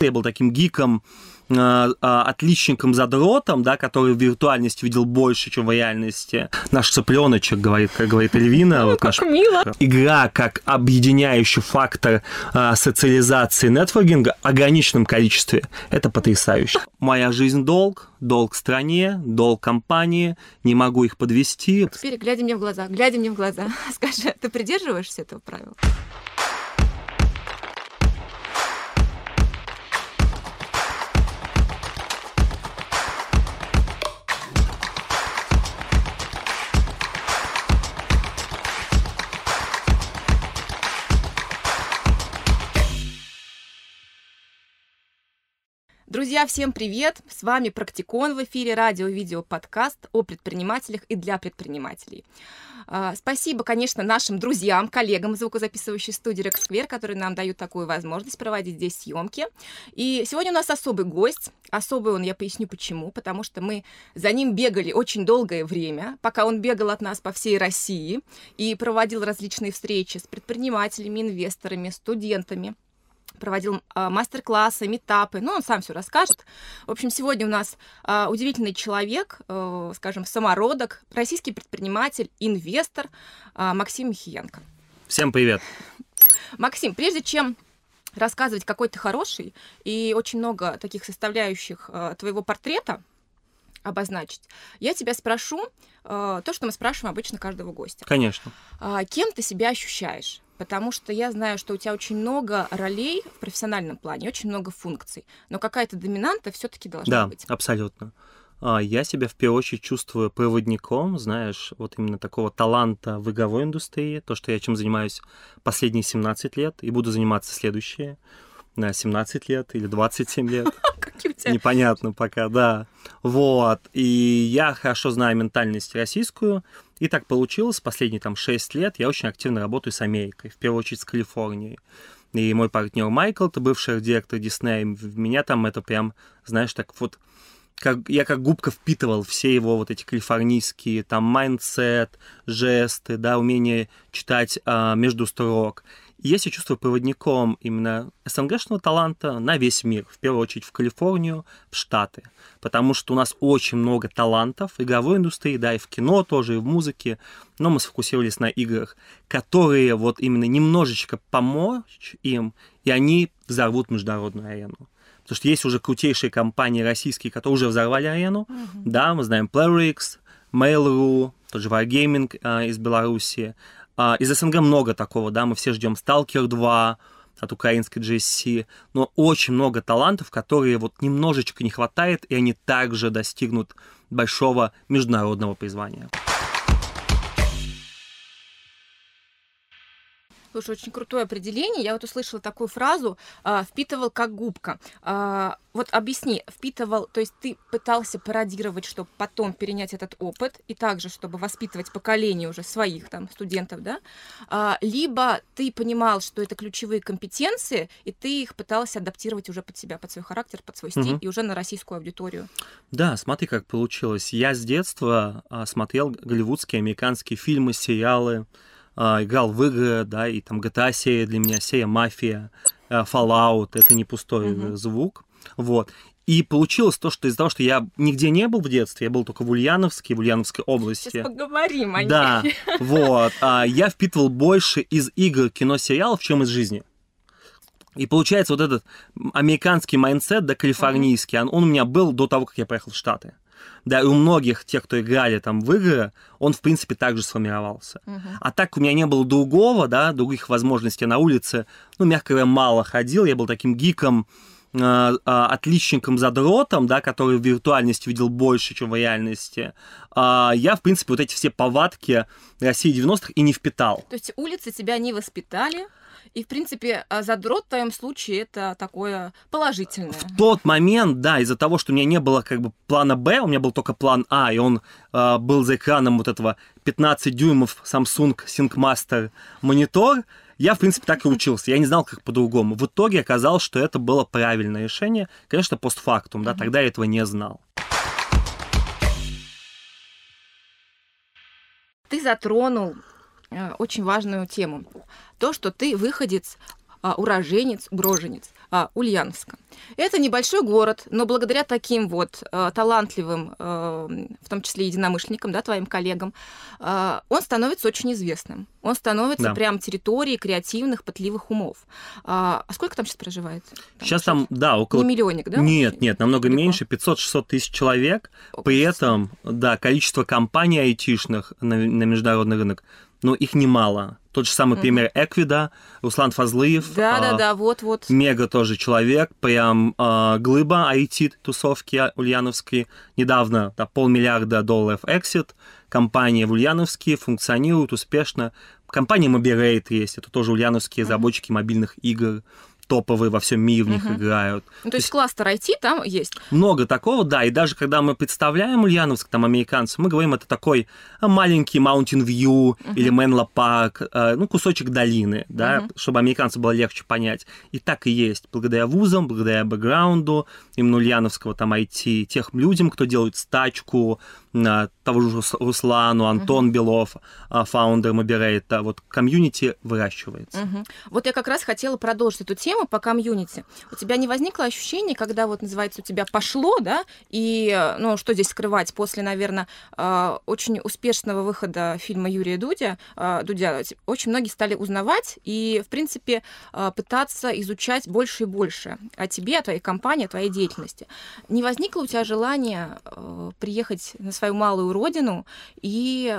Я был таким гиком, э, отличником задротом, да, который в виртуальности видел больше, чем в реальности. Наш цыпленочек, говорит, как говорит Эльвина. вот наш... мило. Игра как объединяющий фактор э, социализации нетворкинга в ограниченном количестве. Это потрясающе. Моя жизнь долг, долг стране, долг компании, не могу их подвести. Теперь, глядя мне в глаза, глядя мне в глаза, скажи, ты придерживаешься этого правила? Друзья, всем привет! С вами Практикон в эфире радио-видео подкаст о предпринимателях и для предпринимателей. А, спасибо, конечно, нашим друзьям, коллегам звукозаписывающей студии Рексквер, которые нам дают такую возможность проводить здесь съемки. И сегодня у нас особый гость. Особый он, я поясню почему. Потому что мы за ним бегали очень долгое время, пока он бегал от нас по всей России и проводил различные встречи с предпринимателями, инвесторами, студентами проводил а, мастер-классы, метапы, ну, он сам все расскажет. В общем, сегодня у нас а, удивительный человек, а, скажем, самородок, российский предприниматель, инвестор а, Максим Михиенко. Всем привет! Максим, прежде чем рассказывать, какой ты хороший, и очень много таких составляющих твоего портрета обозначить, я тебя спрошу то, что мы спрашиваем обычно каждого гостя. Конечно. Кем ты себя ощущаешь? Потому что я знаю, что у тебя очень много ролей в профессиональном плане, очень много функций, но какая-то доминанта все-таки должна да, быть. Да, абсолютно. А, я себя в первую очередь чувствую проводником, знаешь, вот именно такого таланта в игровой индустрии, то, что я чем занимаюсь последние 17 лет и буду заниматься следующие на 17 лет или 27 лет. Непонятно пока, да. Вот. И я хорошо знаю ментальность российскую, и так получилось, последние там 6 лет я очень активно работаю с Америкой, в первую очередь с Калифорнией. И мой партнер Майкл, это бывший директор Диснея, меня там это прям, знаешь, так вот, как, я как губка впитывал все его вот эти калифорнийские, там, mindset, жесты, да, умение читать а, между строк я себя чувствую проводником именно СНГшного таланта на весь мир, в первую очередь в Калифорнию, в Штаты, потому что у нас очень много талантов в игровой индустрии, да, и в кино тоже, и в музыке, но мы сфокусировались на играх, которые вот именно немножечко помочь им, и они взорвут международную арену. Потому что есть уже крутейшие компании российские, которые уже взорвали арену. Uh-huh. Да, мы знаем PlayerX, Mail.ru, тот же Wargaming э, из Беларуси. А, из СНГ много такого, да, мы все ждем Stalker 2 от украинской GSC, но очень много талантов, которые вот немножечко не хватает, и они также достигнут большого международного призвания. Слушай, очень крутое определение. Я вот услышала такую фразу а, «впитывал как губка». А, вот объясни, впитывал, то есть ты пытался пародировать, чтобы потом перенять этот опыт, и также, чтобы воспитывать поколение уже своих там студентов, да? А, либо ты понимал, что это ключевые компетенции, и ты их пытался адаптировать уже под себя, под свой характер, под свой стиль, угу. и уже на российскую аудиторию. Да, смотри, как получилось. Я с детства смотрел голливудские, американские фильмы, сериалы, играл в игры, да, и там GTA серия для меня, серия Мафия, а, Fallout, это не пустой mm-hmm. звук, вот. И получилось то, что из-за того, что я нигде не был в детстве, я был только в Ульяновске, в Ульяновской области. Сейчас поговорим о Да, вот. А я впитывал больше из игр, кино, сериалов, чем из жизни. И получается вот этот американский mindset, да, калифорнийский, он, он у меня был до того, как я поехал в Штаты да, и у многих тех, кто играли там в игры, он, в принципе, также сформировался. Uh-huh. А так у меня не было другого, да, других возможностей на улице, ну, мягко говоря, мало ходил, я был таким гиком, э, э, отличником задротом, да, который в виртуальности видел больше, чем в реальности, э, я, в принципе, вот эти все повадки России 90-х и не впитал. То есть улицы тебя не воспитали? И, в принципе, а, задрот в твоем случае это такое положительное. В тот момент, да, из-за того, что у меня не было как бы плана Б, у меня был только план А, и он э, был за экраном вот этого 15 дюймов Samsung SyncMaster монитор, я, в принципе, так и учился. Я не знал, как по-другому. В итоге оказалось, что это было правильное решение. Конечно, постфактум, да, тогда я этого не знал. Ты затронул очень важную тему. То, что ты выходец а, уроженец, уроженец а, Ульяновска. Это небольшой город, но благодаря таким вот э, талантливым, э, в том числе единомышленникам, да, твоим коллегам, э, он становится очень известным. Он становится да. прям территорией креативных, пытливых умов. А, а сколько там сейчас проживает? Там сейчас там, да, около... Не миллионник, да? Нет, нет, намного Далеко. меньше, 500-600 тысяч человек. Около При этом, да, количество компаний айтишных на, на международный рынок но их немало. Тот же самый mm-hmm. пример Эквида, Руслан Фазлыев. Да-да-да, вот-вот. Мега тоже человек, прям э, глыба IT-тусовки ульяновской. Недавно да, полмиллиарда долларов эксит. Компания в Ульяновске функционирует успешно. Компания Mobirate есть, это тоже ульяновские разработчики mm-hmm. мобильных игр топовые во всем мире в них угу. играют. Ну, то, то есть кластер IT там есть? Много такого, да. И даже когда мы представляем Ульяновск, там, американцев, мы говорим, это такой а, маленький Mountain View угу. или Менло Парк, а, ну, кусочек долины, да, угу. чтобы американцам было легче понять. И так и есть. Благодаря вузам, благодаря бэкграунду именно Ульяновского там IT, тех людям, кто делает стачку, того же Руслану, Антон uh-huh. Белов, а, founder Мобирейта, вот комьюнити выращивается. Uh-huh. Вот я как раз хотела продолжить эту тему по комьюнити. У тебя не возникло ощущение, когда вот называется у тебя пошло, да, и, ну, что здесь скрывать, после, наверное, а, очень успешного выхода фильма Юрия Дудя, а, Дудя, очень многие стали узнавать и, в принципе, пытаться изучать больше и больше о тебе, о твоей компании, о твоей деятельности. Не возникло у тебя желания приехать на свою малую родину и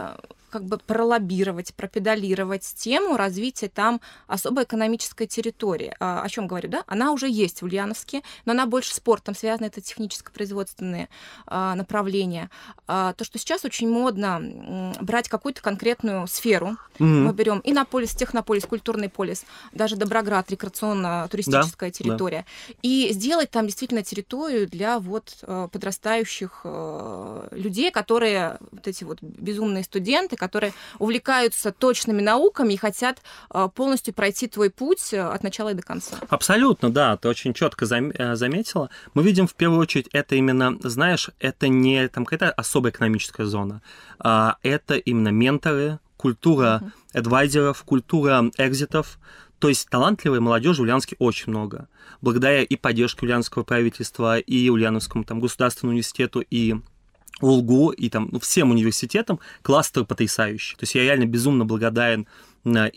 как бы пролоббировать, пропедалировать тему развития там особой экономической территории. А, о чем говорю, да? Она уже есть в Ульяновске, но она больше спортом связана, это техническо-производственные а, направления. А, то, что сейчас очень модно брать какую-то конкретную сферу, mm-hmm. мы берем Иннополис, Технополис, Культурный полис, даже Доброград, рекреационно-туристическая да, территория, да. и сделать там действительно территорию для вот а, подрастающих а, людей, которые вот эти вот безумные студенты, которые увлекаются точными науками и хотят а, полностью пройти твой путь э, от начала и до конца. Абсолютно, да, ты очень четко э, заметила. Мы видим в первую очередь это именно, знаешь, это не там какая-то особая экономическая зона, а это именно менторы, культура адвайзеров, культура экзитов, то есть талантливой молодежи в Ульяновске очень много. Благодаря и поддержке ульяновского правительства, и Ульяновскому там, государственному университету, и УЛГУ и там ну, всем университетам кластер потрясающий. То есть я реально безумно благодарен э,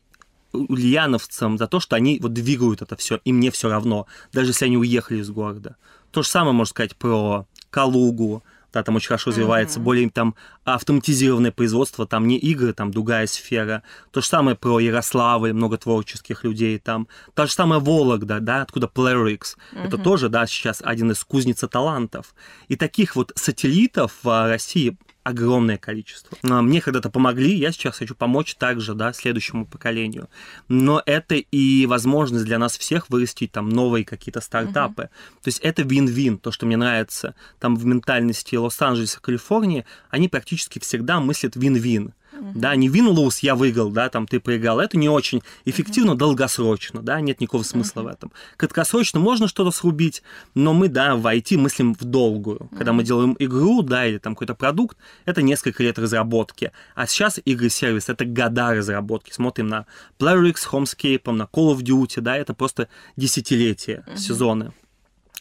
ульяновцам за то, что они вот двигают это все, и мне все равно, даже если они уехали из города. То же самое можно сказать про Калугу, да, там очень хорошо развивается, mm-hmm. более там автоматизированное производство, там не игры, там другая сфера. То же самое про Ярославль, много творческих людей там. Та же самая Вологда, да, откуда Playrix. Mm-hmm. Это тоже, да, сейчас один из кузница талантов. И таких вот сателлитов в России огромное количество. Мне когда-то помогли, я сейчас хочу помочь также, да, следующему поколению. Но это и возможность для нас всех вырастить там новые какие-то стартапы. Uh-huh. То есть это вин-вин, то, что мне нравится. Там в ментальности Лос-Анджелеса, Калифорнии, они практически всегда мыслят вин-вин. Да, не win-lose, я выиграл, да, там ты проиграл. Это не очень эффективно uh-huh. долгосрочно, да, нет никакого смысла uh-huh. в этом. Краткосрочно можно что-то срубить, но мы, да, в IT мыслим в долгую. Uh-huh. Когда мы делаем игру, да, или там какой-то продукт, это несколько лет разработки. А сейчас игры-сервис — это года разработки. Смотрим на Playrix, Homescape, на Call of Duty, да, это просто десятилетия, uh-huh. сезоны.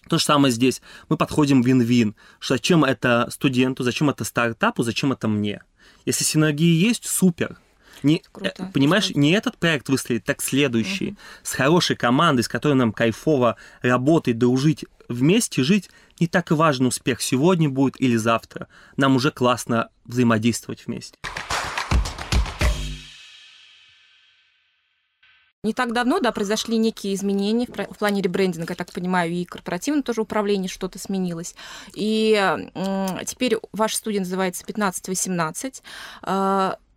То же самое здесь. Мы подходим вин-вин. Зачем это студенту, зачем это стартапу, зачем это мне? Если синергии есть, супер. Не, Круто, э, понимаешь, круто. не этот проект выстрелит, так следующий. Угу. С хорошей командой, с которой нам кайфово работать, дружить, вместе жить, не так и важен успех сегодня будет или завтра. Нам уже классно взаимодействовать вместе. Не так давно, да, произошли некие изменения в, плане ребрендинга, я так понимаю, и корпоративное тоже управление что-то сменилось. И теперь ваш студия называется 1518.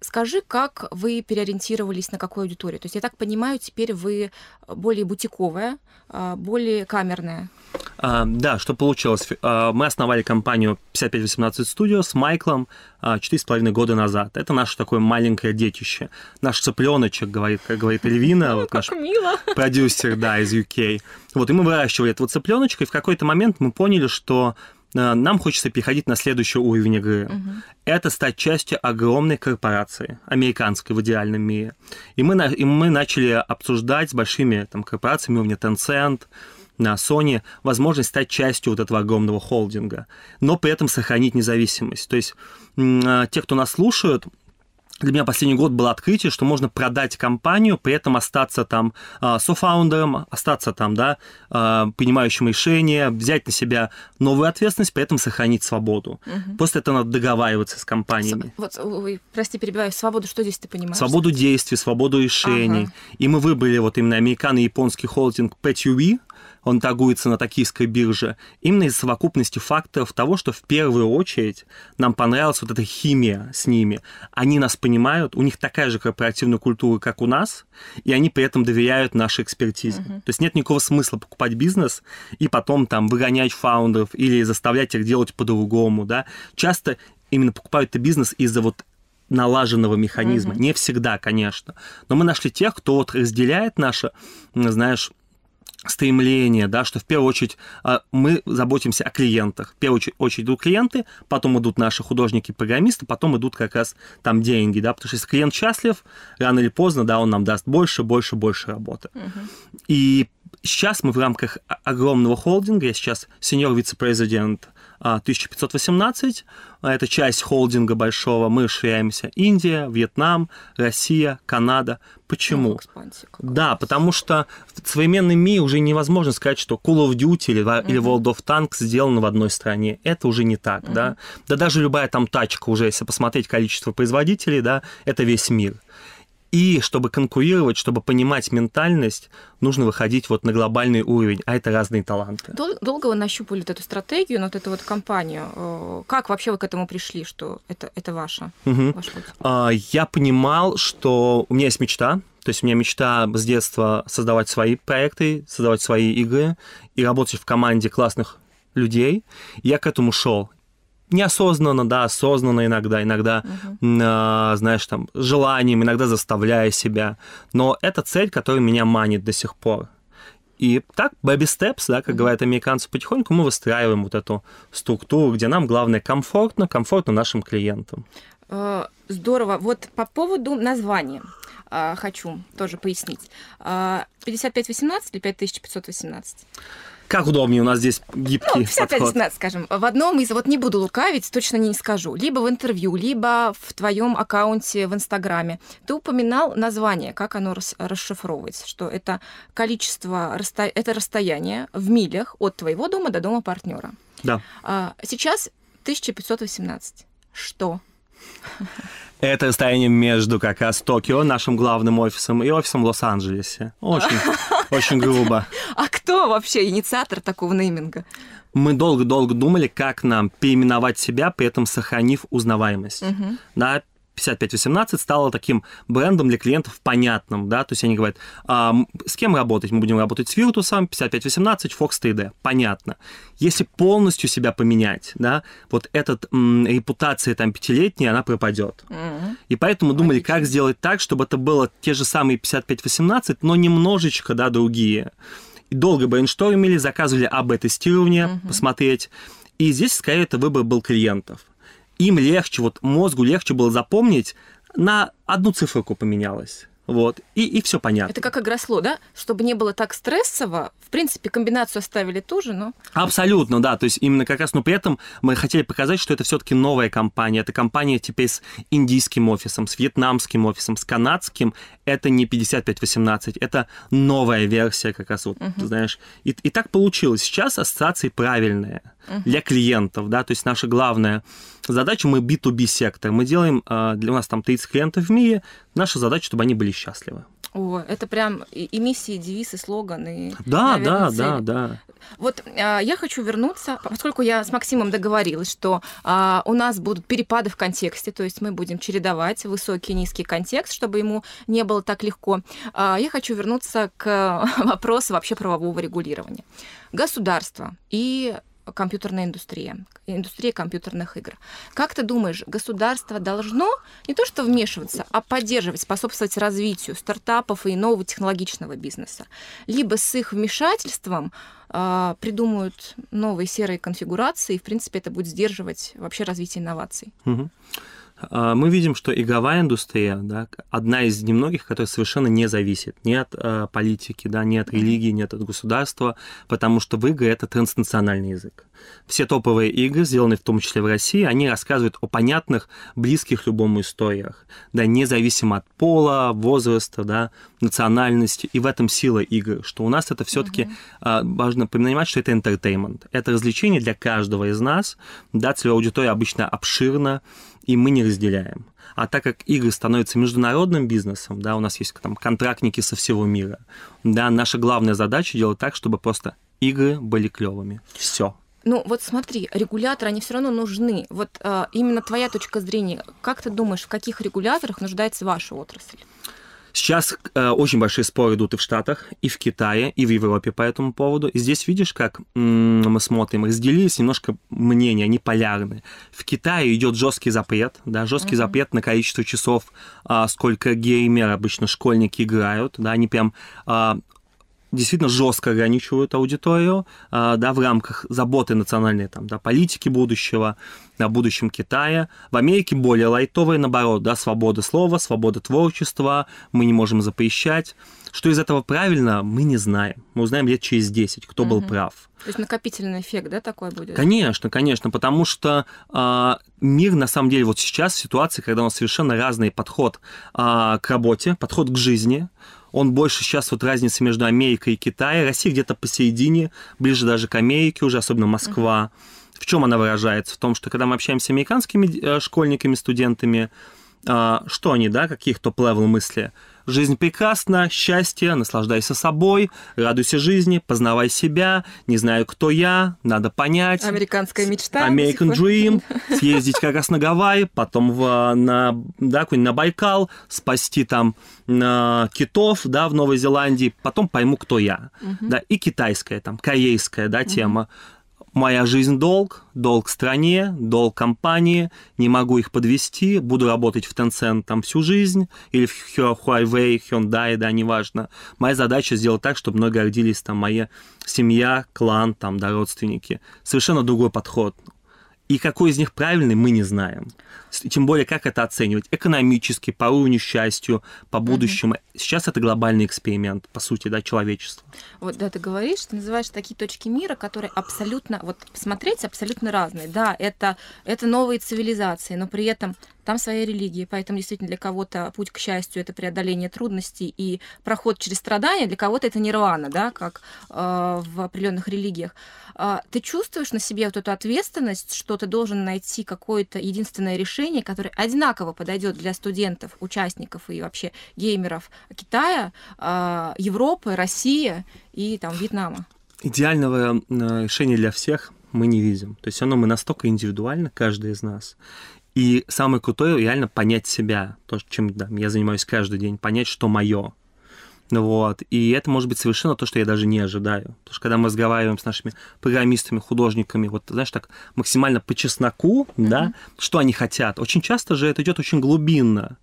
Скажи, как вы переориентировались на какую аудиторию? То есть я так понимаю, теперь вы более бутиковая, а, более камерная. А, да, что получилось? А, мы основали компанию 5518 Studio с Майклом четыре с половиной года назад. Это наше такое маленькое детище. Наш цыпленочек, говорит, как говорит Эльвина, вот наш мило. продюсер, да, из UK. Вот, и мы выращивали этого цыпленочка, и в какой-то момент мы поняли, что э, нам хочется переходить на следующий уровень игры. Угу. Это стать частью огромной корпорации, американской в идеальном мире. И мы, и мы начали обсуждать с большими там, корпорациями, уровня Tencent, на Sony возможность стать частью вот этого огромного холдинга, но при этом сохранить независимость. То есть э, те, кто нас слушают, для меня последний год было открытие, что можно продать компанию, при этом остаться там э, софаундером, остаться там, да, э, принимающим решения, взять на себя новую ответственность, при этом сохранить свободу. Угу. После этого надо договариваться с компаниями. Вот, ой, прости, перебиваю, свободу, что здесь ты понимаешь? Свободу действий, свободу решений. Ага. И мы выбрали вот именно американо-японский холдинг PetUV, он торгуется на токийской бирже, именно из совокупности факторов того, что в первую очередь нам понравилась вот эта химия с ними. Они нас понимают, у них такая же корпоративная культура, как у нас, и они при этом доверяют нашей экспертизе. Uh-huh. То есть нет никакого смысла покупать бизнес и потом там выгонять фаундеров или заставлять их делать по-другому, да. Часто именно покупают это бизнес из-за вот налаженного механизма. Uh-huh. Не всегда, конечно. Но мы нашли тех, кто вот разделяет наше, знаешь, стремление, да, что в первую очередь а, мы заботимся о клиентах. В первую очередь идут клиенты, потом идут наши художники-программисты, потом идут как раз там деньги, да, потому что если клиент счастлив, рано или поздно, да, он нам даст больше, больше, больше работы. Uh-huh. И сейчас мы в рамках огромного холдинга, я сейчас сеньор вице-президент 1518. А, это часть холдинга большого. Мы ширяемся. Индия, Вьетнам, Россия, Канада. Почему? Ну, да, потому что в современном мире уже невозможно сказать, что Call of Duty или, uh-huh. или World of Tanks сделаны в одной стране. Это уже не так, uh-huh. да. Да даже любая там тачка уже, если посмотреть количество производителей, да, это весь мир. И чтобы конкурировать, чтобы понимать ментальность, нужно выходить вот на глобальный уровень, а это разные таланты. Дол- долго вы нащупали вот эту стратегию, вот эту вот компанию? Э, как вообще вы к этому пришли, что это, это ваша, угу. ваш путь? А, я понимал, что у меня есть мечта, то есть у меня мечта с детства создавать свои проекты, создавать свои игры и работать в команде классных людей. Я к этому шел неосознанно, да, осознанно иногда, иногда, uh-huh. э, знаешь, там, желанием, иногда заставляя себя. Но это цель, которая меня манит до сих пор. И так, baby steps, да, как говорят американцы, потихоньку мы выстраиваем вот эту структуру, где нам главное комфортно, комфортно нашим клиентам. Э, здорово. Вот по поводу названия э, хочу тоже пояснить. 5518 э, или 5518? Как удобнее, у нас здесь гибкий ну, 55 подход. 17, скажем. В одном из, вот не буду лукавить, точно не скажу, либо в интервью, либо в твоем аккаунте в Инстаграме, ты упоминал название, как оно рас, расшифровывается, что это количество, это расстояние в милях от твоего дома до дома партнера. Да. А, сейчас 1518. Что? Это расстояние между как раз Токио, нашим главным офисом, и офисом в Лос-Анджелесе. Очень, очень грубо. А кто вообще инициатор такого нейминга? Мы долго-долго думали, как нам переименовать себя, при этом сохранив узнаваемость. Угу. Да, 5518 стало таким брендом для клиентов понятным, да, то есть они говорят, а, с кем работать? Мы будем работать с Virtus, 5518, Fox 3D, понятно. Если полностью себя поменять, да, вот эта репутация там пятилетняя, она пропадет. Mm-hmm. И поэтому думали, Логично. как сделать так, чтобы это было те же самые 5518, но немножечко, да, другие. И долго брейнштормили, заказывали АБ-тестирование, mm-hmm. посмотреть. И здесь, скорее, это выбор был клиентов им легче, вот мозгу легче было запомнить, на одну циферку поменялось. Вот, и, и все понятно. Это как игра сло, да? Чтобы не было так стрессово, в принципе, комбинацию оставили ту же, но... Абсолютно, да, то есть именно как раз, но при этом мы хотели показать, что это все таки новая компания, это компания теперь с индийским офисом, с вьетнамским офисом, с канадским, это не 5518, это новая версия как раз, вот, uh-huh. знаешь, и, и так получилось. Сейчас ассоциации правильные uh-huh. для клиентов, да, то есть наша главная задача, мы B2B сектор, мы делаем, а, для нас там 30 клиентов в мире, наша задача, чтобы они были счастливы. О, это прям и миссии, и девиз, и слоган, и, да, наверное, да, цель. да, да. Вот а, я хочу вернуться, поскольку я с Максимом договорилась, что а, у нас будут перепады в контексте, то есть мы будем чередовать высокий и низкий контекст, чтобы ему не было так легко. А, я хочу вернуться к вопросу вообще правового регулирования. Государство и компьютерная индустрия, индустрия компьютерных игр. Как ты думаешь, государство должно не то что вмешиваться, а поддерживать, способствовать развитию стартапов и нового технологичного бизнеса? Либо с их вмешательством э, придумают новые серые конфигурации, и, в принципе, это будет сдерживать вообще развитие инноваций. Угу. А, мы видим, что игровая индустрия, да, одна из немногих, которая совершенно не зависит ни от э, политики, да, ни от религии, ни от государства, потому что в игры это транснациональный язык. Все топовые игры, сделанные в том числе в России, они рассказывают о понятных, близких любому историях, да, независимо от пола, возраста, да, национальности, и в этом сила игр, что у нас это все-таки mm-hmm. э, важно понимать, что это entertainment, это развлечение для каждого из нас, да, целевая аудитория обычно обширна, и мы не разделяем. А так как игры становятся международным бизнесом, да, у нас есть там контрактники со всего мира, да, наша главная задача делать так, чтобы просто игры были клевыми. Все. Ну вот смотри, регуляторы, они все равно нужны. Вот э, именно твоя точка зрения, как ты думаешь, в каких регуляторах нуждается ваша отрасль? Сейчас э, очень большие споры идут и в Штатах, и в Китае, и в Европе по этому поводу. И здесь видишь, как м- мы смотрим, разделились немножко мнения, они полярны. В Китае идет жесткий запрет, да, жесткий uh-huh. запрет на количество часов, а, сколько геймеры обычно школьники играют, да, они прям а, действительно жестко ограничивают аудиторию, а, да, в рамках заботы национальной там, да, политики будущего, о будущем Китая. В Америке более лайтовые, наоборот, да, свобода слова, свобода творчества, мы не можем запрещать. Что из этого правильно, мы не знаем. Мы узнаем лет через 10, кто угу. был прав. То есть накопительный эффект, да, такой будет? Конечно, конечно, потому что э, мир на самом деле вот сейчас в ситуации, когда у нас совершенно разный подход э, к работе, подход к жизни, он больше сейчас вот разница между Америкой и Китаем. Россия где-то посередине, ближе даже к Америке уже, особенно Москва. Uh-huh. В чем она выражается? В том, что когда мы общаемся с американскими э, школьниками, студентами, что они, да, каких top-level мысли? Жизнь прекрасна, счастье, наслаждайся собой, радуйся жизни, познавай себя, не знаю, кто я, надо понять. Американская мечта. American Dream, съездить как раз на Гавайи, потом в, на, да, на Байкал, спасти там на китов, да, в Новой Зеландии, потом пойму, кто я. Uh-huh. Да, и китайская, там, корейская, да, тема. Моя жизнь долг, долг стране, долг компании, не могу их подвести, буду работать в Tencent там всю жизнь, или в Huawei, Hyundai, да, неважно. Моя задача сделать так, чтобы мной гордились там моя семья, клан, там, да, родственники. Совершенно другой подход. И какой из них правильный, мы не знаем. Тем более, как это оценивать? Экономически, по уровню счастью, по будущему. Mm-hmm. Сейчас это глобальный эксперимент, по сути, да, человечества. Вот, да, ты говоришь, ты называешь такие точки мира, которые абсолютно, вот посмотреть, абсолютно разные. Да, это, это новые цивилизации, но при этом там своя религия, поэтому действительно для кого-то путь к счастью это преодоление трудностей и проход через страдания, для кого-то это нирвана, да, как э, в определенных религиях. Э, ты чувствуешь на себе вот эту ответственность, что ты должен найти какое-то единственное решение, которое одинаково подойдет для студентов, участников и вообще геймеров Китая, э, Европы, России и там Вьетнама? Идеального решения для всех мы не видим. То есть оно мы настолько индивидуально, каждый из нас. И самое крутое реально понять себя, то, чем да, я занимаюсь каждый день, понять, что мое. Вот. И это может быть совершенно то, что я даже не ожидаю. Потому что когда мы разговариваем с нашими программистами, художниками, вот, знаешь, так максимально по чесноку, mm-hmm. да, что они хотят. Очень часто же это идет очень глубинно.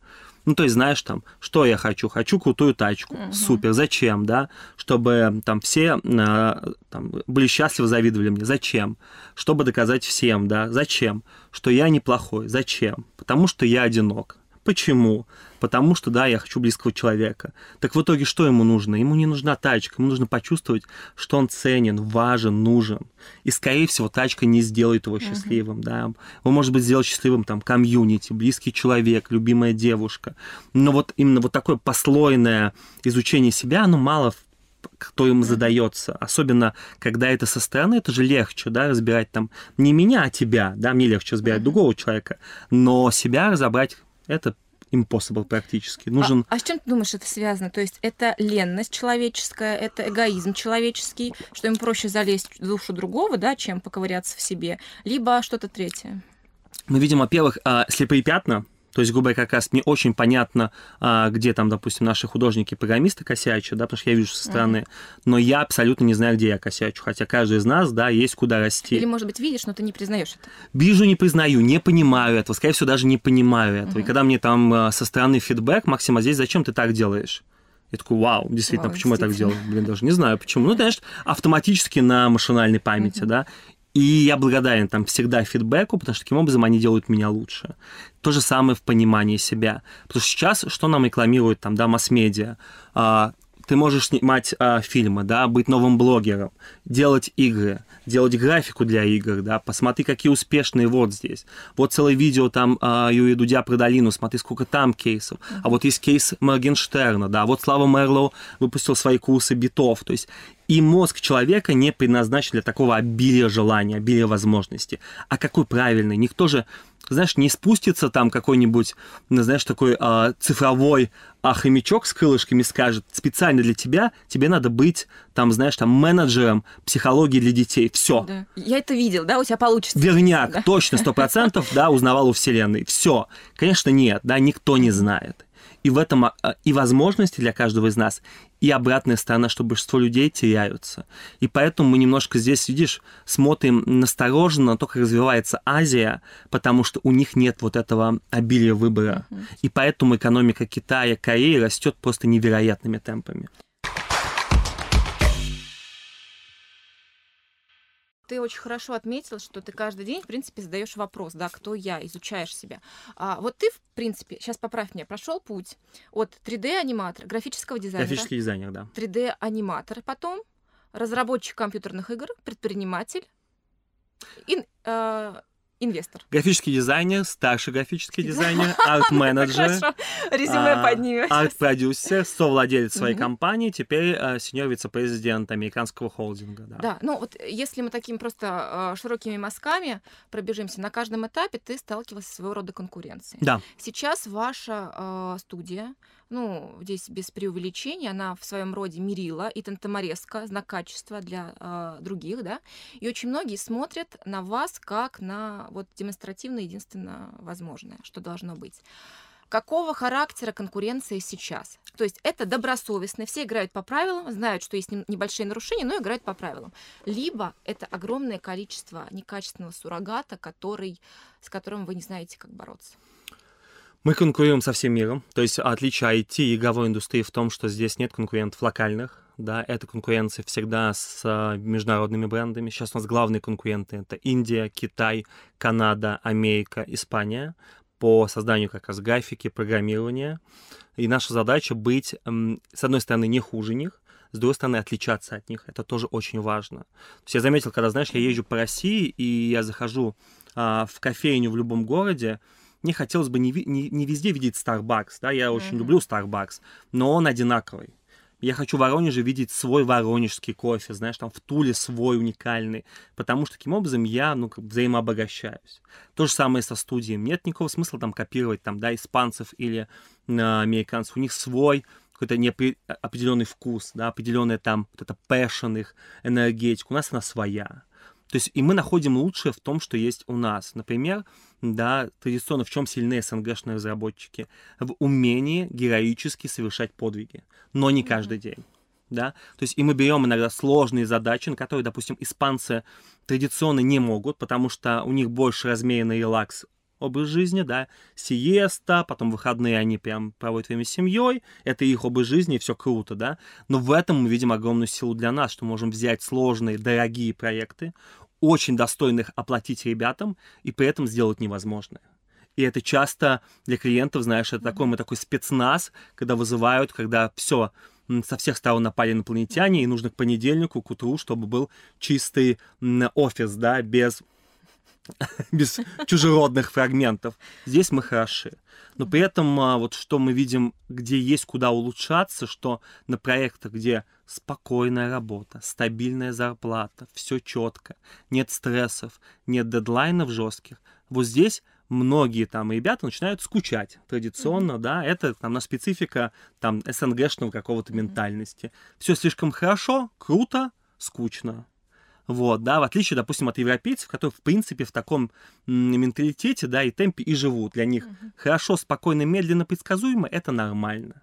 Ну, то есть, знаешь, там, что я хочу? Хочу крутую тачку. Угу. Супер. Зачем, да? Чтобы там все э, там, были счастливы, завидовали мне. Зачем? Чтобы доказать всем, да? Зачем? Что я неплохой. Зачем? Потому что я одинок. Почему? Потому что, да, я хочу близкого человека. Так в итоге что ему нужно? Ему не нужна тачка, ему нужно почувствовать, что он ценен, важен, нужен. И, скорее всего, тачка не сделает его счастливым, uh-huh. да. Он, может быть, сделать счастливым там комьюнити, близкий человек, любимая девушка. Но вот именно вот такое послойное изучение себя, оно мало кто им задается. Особенно, когда это со стороны, это же легче, да, разбирать там не меня, а тебя, да, мне легче разбирать другого человека, но себя разобрать это impossible практически. Нужен... А, а с чем ты думаешь это связано? То есть это ленность человеческая, это эгоизм человеческий, что им проще залезть в душу другого, да, чем поковыряться в себе, либо что-то третье? Мы видим, во-первых, а, слепые пятна, То есть, грубо говоря, как раз мне очень понятно, а, где там, допустим, наши художники-программисты косячат, да, потому что я вижу со стороны, mm-hmm. но я абсолютно не знаю, где я косячу, хотя каждый из нас, да, есть куда расти. Или, может быть, видишь, но ты не признаешь это. Вижу, не признаю, не понимаю этого, скорее всего, даже не понимаю этого. Mm-hmm. И когда мне там а, со стороны фидбэк, Максим, а здесь зачем ты так делаешь? Я такой, вау, действительно, вау, почему действительно. я так делал? Блин, даже не знаю почему. Ну, знаешь, автоматически на машинальной памяти, mm-hmm. да. И я благодарен там всегда фидбэку, потому что таким образом они делают меня лучше. То же самое в понимании себя. Потому что сейчас что нам рекламируют там, да, масс-медиа? А, ты можешь снимать а, фильмы, да, быть новым блогером, делать игры, делать графику для игр, да, посмотри, какие успешные вот здесь. Вот целое видео там а, Юрия Дудя про долину, смотри, сколько там кейсов. А вот есть кейс Моргенштерна, да, вот Слава Мерлоу выпустил свои курсы битов. То есть и мозг человека не предназначен для такого обилия желания, обилия возможностей. А какой правильный? Никто же знаешь, не спустится там какой-нибудь, ну, знаешь, такой а, цифровой а, хомячок с крылышками скажет, специально для тебя, тебе надо быть, там, знаешь, там, менеджером психологии для детей. Все. Да. Я это видел, да, у тебя получится. Верняк, да? точно, сто процентов, да, узнавал у Вселенной. Все. Конечно, нет, да, никто не знает. И в этом а, и возможности для каждого из нас, и обратная сторона, что большинство людей теряются. И поэтому мы немножко здесь, видишь, смотрим настороженно на то, как развивается Азия, потому что у них нет вот этого обилия выбора. И поэтому экономика Китая, Кореи растет просто невероятными темпами. Ты очень хорошо отметил, что ты каждый день, в принципе, задаешь вопрос, да, кто я, изучаешь себя. А, вот ты, в принципе, сейчас поправь меня, прошел путь от 3D-аниматора, графического дизайнера. Графический дизайнер, да. 3D-аниматор потом, разработчик компьютерных игр, предприниматель, и, э, инвестор. Графический дизайнер, старший графический дизайнер, арт-менеджер. Резюме а, поднимем. Арт-продюсер, совладелец своей компании, теперь а, сеньор вице-президент американского холдинга. Да. да, ну вот если мы такими просто а, широкими мазками пробежимся, на каждом этапе ты сталкивался с своего рода конкуренцией. Да. Сейчас ваша студия ну, здесь без преувеличения, она в своем роде мерила и тантамореска, знак качества для э, других, да, и очень многие смотрят на вас как на вот демонстративно единственно возможное, что должно быть. Какого характера конкуренция сейчас? То есть это добросовестно, все играют по правилам, знают, что есть небольшие нарушения, но играют по правилам. Либо это огромное количество некачественного суррогата, который, с которым вы не знаете, как бороться. Мы конкурируем со всем миром. То есть отличие IT и игровой индустрии в том, что здесь нет конкурентов локальных. Да, это конкуренция всегда с а, международными брендами. Сейчас у нас главные конкуренты это Индия, Китай, Канада, Америка, Испания по созданию как раз графики, программирования. И наша задача быть, с одной стороны, не хуже них, с другой стороны, отличаться от них. Это тоже очень важно. То есть я заметил, когда, знаешь, я езжу по России, и я захожу а, в кофейню в любом городе, мне хотелось бы не, не, не везде видеть Starbucks, да, я mm-hmm. очень люблю Starbucks, но он одинаковый. Я хочу в Воронеже видеть свой воронежский кофе, знаешь, там в Туле свой уникальный, потому что таким образом я, ну, как взаимообогащаюсь. То же самое со студией. Нет никакого смысла там копировать, там, да, испанцев или э, американцев. У них свой какой-то неопри- определенный вкус, да, определенная там вот эта passion их, энергетика. У нас она своя. То есть и мы находим лучшее в том, что есть у нас. Например, да, традиционно в чем сильны СНГшные разработчики? В умении героически совершать подвиги, но не каждый день. Да? То есть и мы берем иногда сложные задачи, на которые, допустим, испанцы традиционно не могут, потому что у них больше размеренный релакс образ жизни, да, сиеста, потом выходные они прям проводят время с семьей, это их образ жизни, и все круто, да, но в этом мы видим огромную силу для нас, что можем взять сложные, дорогие проекты, очень достойных оплатить ребятам и при этом сделать невозможное. И это часто для клиентов, знаешь, это такой, мы такой спецназ, когда вызывают, когда все, со всех сторон напали инопланетяне, и нужно к понедельнику, к утру, чтобы был чистый офис, да, без без чужеродных фрагментов. Здесь мы хороши. Но при этом а, вот что мы видим, где есть куда улучшаться, что на проектах, где спокойная работа, стабильная зарплата, все четко, нет стрессов, нет дедлайнов жестких, вот здесь многие там ребята начинают скучать традиционно, mm-hmm. да, это там на специфика там СНГшного какого-то mm-hmm. ментальности. Все слишком хорошо, круто, скучно. Вот, да, в отличие, допустим, от европейцев, которые, в принципе, в таком менталитете, да, и темпе и живут. Для них uh-huh. хорошо, спокойно, медленно, предсказуемо — это нормально.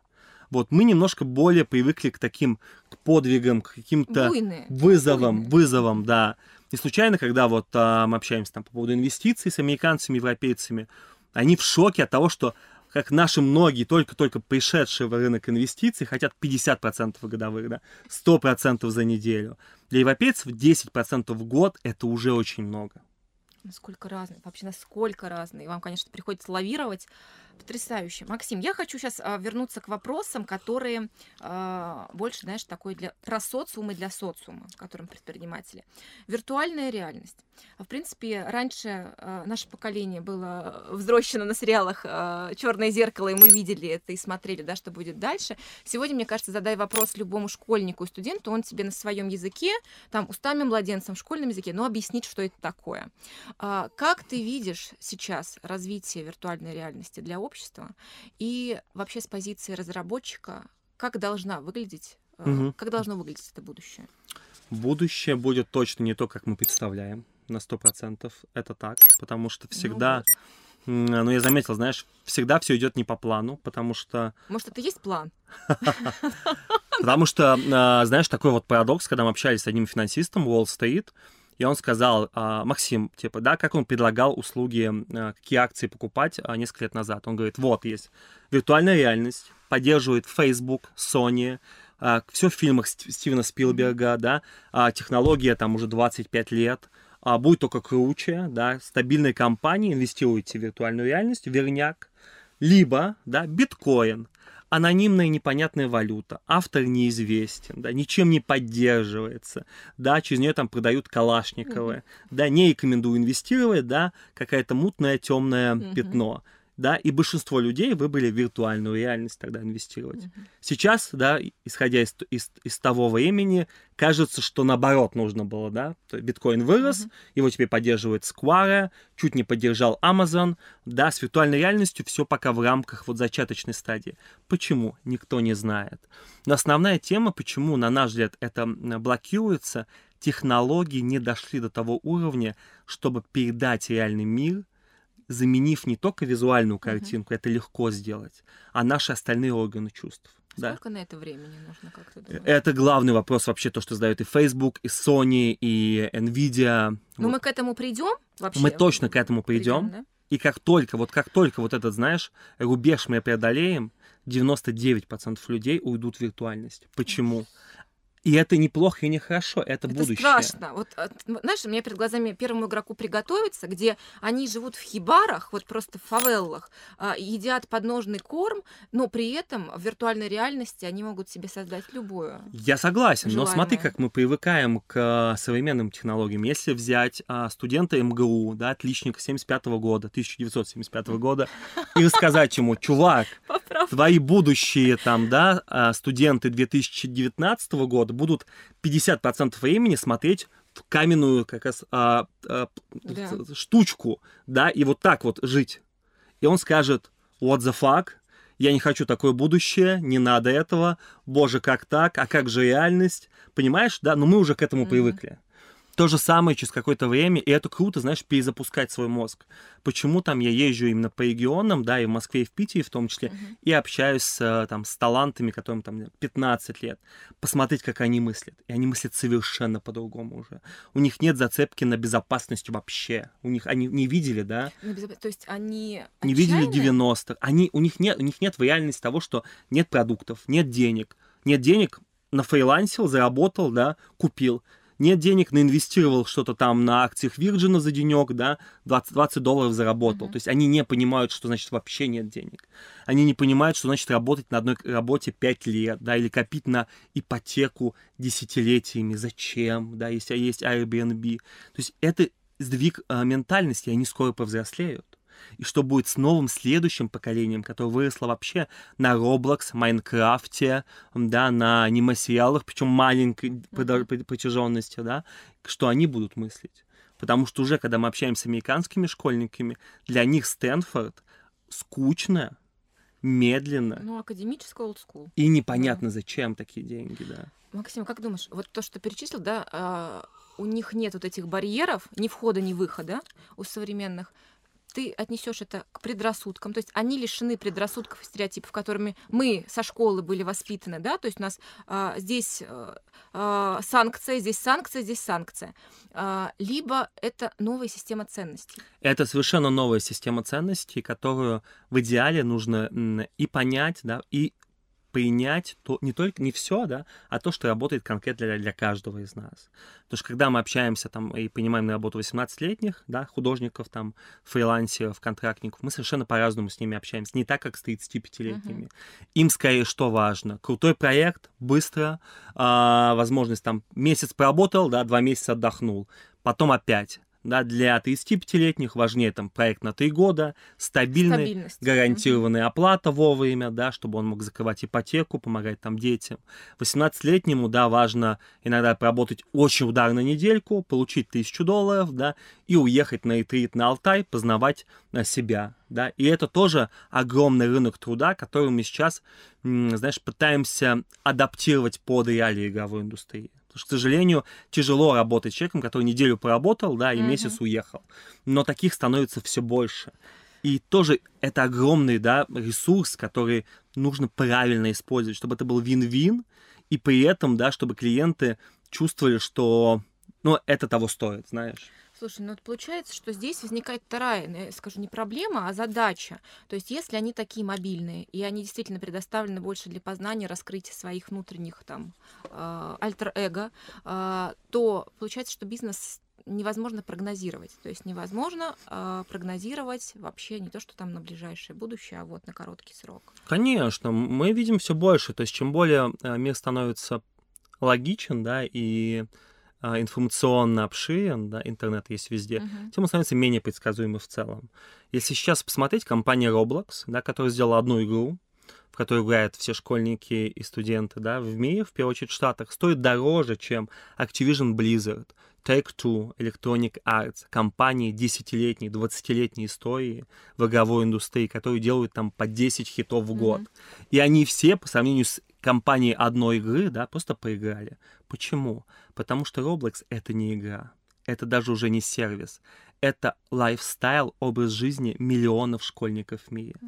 Вот мы немножко более привыкли к таким к подвигам, к каким-то Буйные. вызовам, Буйные. вызовам, да. Не случайно, когда вот а, мы общаемся там по поводу инвестиций с американцами, европейцами, они в шоке от того, что как наши многие, только-только пришедшие в рынок инвестиций, хотят 50% годовых, да, 100% за неделю. Для европейцев 10% в год – это уже очень много. Насколько разные, вообще насколько разные. Вам, конечно, приходится лавировать Потрясающе. Максим, я хочу сейчас а, вернуться к вопросам, которые а, больше, знаешь, такой для, про социум и для социума, которым предприниматели. Виртуальная реальность. В принципе, раньше а, наше поколение было взрощено на сериалах а, Черное зеркало, и мы видели это и смотрели, да, что будет дальше. Сегодня, мне кажется, задай вопрос любому школьнику и студенту, он тебе на своем языке, там, устами младенцам в школьном языке, но объяснит, что это такое. А, как ты видишь сейчас развитие виртуальной реальности для общества и вообще с позиции разработчика, как должна выглядеть, угу. как должно выглядеть это будущее? Будущее будет точно не то, как мы представляем, на сто процентов. Это так, потому что всегда... Ну, ну, я заметил, знаешь, всегда все идет не по плану, потому что... Может, это есть план? Потому что, а, знаешь, такой вот парадокс, когда мы общались с одним финансистом, Wall Street, и он сказал, а, Максим, типа, да, как он предлагал услуги, а, какие акции покупать а, несколько лет назад. Он говорит, вот есть. Виртуальная реальность, поддерживает Facebook, Sony, все в фильмах Стивена Спилберга, да, технология там уже 25 лет, будет только круче, да, стабильные компании, инвестируете в виртуальную реальность, верняк, либо, да, биткоин, анонимная непонятная валюта, автор неизвестен, да, ничем не поддерживается, да, через нее там продают Калашниковы, mm-hmm. да, не рекомендую инвестировать, да, какая-то мутное темное mm-hmm. пятно да, и большинство людей выбрали виртуальную реальность тогда инвестировать. Mm-hmm. Сейчас, да, исходя из, из, из того времени, кажется, что наоборот нужно было, да, биткоин вырос, mm-hmm. его теперь поддерживает Square, чуть не поддержал Amazon, да, с виртуальной реальностью все пока в рамках вот зачаточной стадии. Почему? Никто не знает. Но основная тема, почему, на наш взгляд, это блокируется, технологии не дошли до того уровня, чтобы передать реальный мир – заменив не только визуальную картинку, угу. это легко сделать, а наши остальные органы чувств. Сколько да. на это времени нужно, как ты думаешь? Это главный вопрос вообще, то, что задают и Facebook, и Sony, и Nvidia. Но вот. мы к этому придем вообще? Мы точно к этому придем. придем да? И как только, вот как только вот этот, знаешь, рубеж мы преодолеем, 99% людей уйдут в виртуальность. Почему? И это неплохо и не хорошо, это, это будущее. страшно. Вот, а, знаешь, у меня перед глазами первому игроку приготовиться, где они живут в хибарах, вот просто в фавеллах, а, едят подножный корм, но при этом в виртуальной реальности они могут себе создать любую. Я согласен, желаемое. но смотри, как мы привыкаем к а, современным технологиям. Если взять студента МГУ, да, отличника 75 -го года, 1975 -го года, и рассказать ему, чувак, твои будущие там, да, студенты 2019 года, года будут 50% времени смотреть в каменную как раз а, а, да. штучку, да, и вот так вот жить. И он скажет, what the fuck, я не хочу такое будущее, не надо этого, боже, как так, а как же реальность, понимаешь, да, но мы уже к этому mm-hmm. привыкли. То же самое через какое-то время, и это круто, знаешь, перезапускать свой мозг. Почему там я езжу именно по регионам, да, и в Москве, и в Питере в том числе, uh-huh. и общаюсь с, там, с талантами, которым там 15 лет, посмотреть, как они мыслят. И они мыслят совершенно по-другому уже. У них нет зацепки на безопасность вообще. У них, они не видели, да? То есть они Не видели 90-х. Они, у, них нет, у них нет в реальности того, что нет продуктов, нет денег. Нет денег, на фрилансил, заработал, да, купил нет денег, наинвестировал что-то там на акциях Virgin за денек, да, 20, 20 долларов заработал. Mm-hmm. То есть они не понимают, что значит вообще нет денег. Они не понимают, что значит работать на одной работе 5 лет, да, или копить на ипотеку десятилетиями. Зачем, да, если есть Airbnb. То есть это сдвиг э, ментальности, они скоро повзрослеют и что будет с новым следующим поколением, которое выросло вообще на Roblox, Майнкрафте, да, на немасериалах, причем маленькой протяженности, да, что они будут мыслить. Потому что уже, когда мы общаемся с американскими школьниками, для них Стэнфорд скучно, медленно. Ну, академический school. И непонятно, да. зачем такие деньги, да. Максим, как думаешь, вот то, что перечислил, да, а, у них нет вот этих барьеров, ни входа, ни выхода у современных, ты отнесешь это к предрассудкам, то есть они лишены предрассудков и стереотипов, которыми мы со школы были воспитаны, да, то есть у нас а, здесь а, санкция, здесь санкция, здесь санкция, а, либо это новая система ценностей. Это совершенно новая система ценностей, которую в идеале нужно и понять, да, и принять то, не только не все, да, а то, что работает конкретно для, для каждого из нас. Потому что когда мы общаемся там и понимаем на работу 18-летних, да, художников, там, фрилансеров, контрактников, мы совершенно по-разному с ними общаемся, не так, как с 35-летними. Uh-huh. Им скорее что важно? Крутой проект, быстро, э, возможность там месяц поработал, да, два месяца отдохнул, потом опять да, для 35-летних важнее там проект на 3 года, стабильный, гарантированная оплата вовремя, да, чтобы он мог закрывать ипотеку, помогать там детям. 18-летнему, да, важно иногда поработать очень ударно недельку, получить тысячу долларов, да, и уехать на ретрит на Алтай, познавать на себя, да, и это тоже огромный рынок труда, который мы сейчас, знаешь, пытаемся адаптировать под реалии игровой индустрии. Потому что, к сожалению, тяжело работать с человеком, который неделю поработал, да, и mm-hmm. месяц уехал. Но таких становится все больше. И тоже это огромный, да, ресурс, который нужно правильно использовать, чтобы это был вин-вин, и при этом, да, чтобы клиенты чувствовали, что, ну, это того стоит, знаешь. Слушай, ну вот получается, что здесь возникает вторая, я скажу, не проблема, а задача. То есть если они такие мобильные, и они действительно предоставлены больше для познания, раскрытия своих внутренних там а, альтер-эго, а, то получается, что бизнес невозможно прогнозировать. То есть невозможно э, прогнозировать вообще не то, что там на ближайшее будущее, а вот на короткий срок. Конечно, мы видим все больше. То есть чем более мир становится логичен, да, и информационно обширен, да, интернет есть везде, uh-huh. тем он становится менее предсказуемым в целом. Если сейчас посмотреть, компания Roblox, да, которая сделала одну игру, в которой играют все школьники и студенты, да, в мире, в первую очередь в Штатах, стоит дороже, чем Activision Blizzard, Take-Two, Electronic Arts, компании десятилетней, двадцатилетней истории в игровой индустрии, которые делают там по 10 хитов в год. Mm-hmm. И они все, по сравнению с компанией одной игры, да, просто поиграли. Почему? Потому что Roblox — это не игра. Это даже уже не сервис. Это лайфстайл, образ жизни миллионов школьников в мире.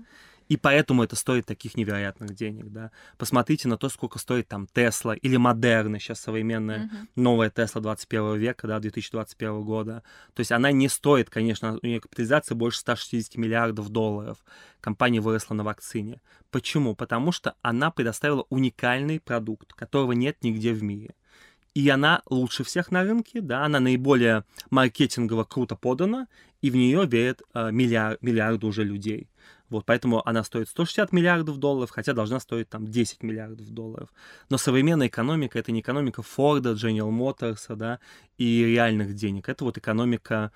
И поэтому это стоит таких невероятных денег, да. Посмотрите на то, сколько стоит там Тесла или Модерна, сейчас современная uh-huh. новая Тесла 21 века, да, 2021 года. То есть она не стоит, конечно, у нее капитализация больше 160 миллиардов долларов. Компания выросла на вакцине. Почему? Потому что она предоставила уникальный продукт, которого нет нигде в мире и она лучше всех на рынке, да, она наиболее маркетингово круто подана, и в нее верят э, миллиард, миллиарды уже людей. Вот, поэтому она стоит 160 миллиардов долларов, хотя должна стоить там 10 миллиардов долларов. Но современная экономика — это не экономика Форда, General Motors, да, и реальных денег. Это вот экономика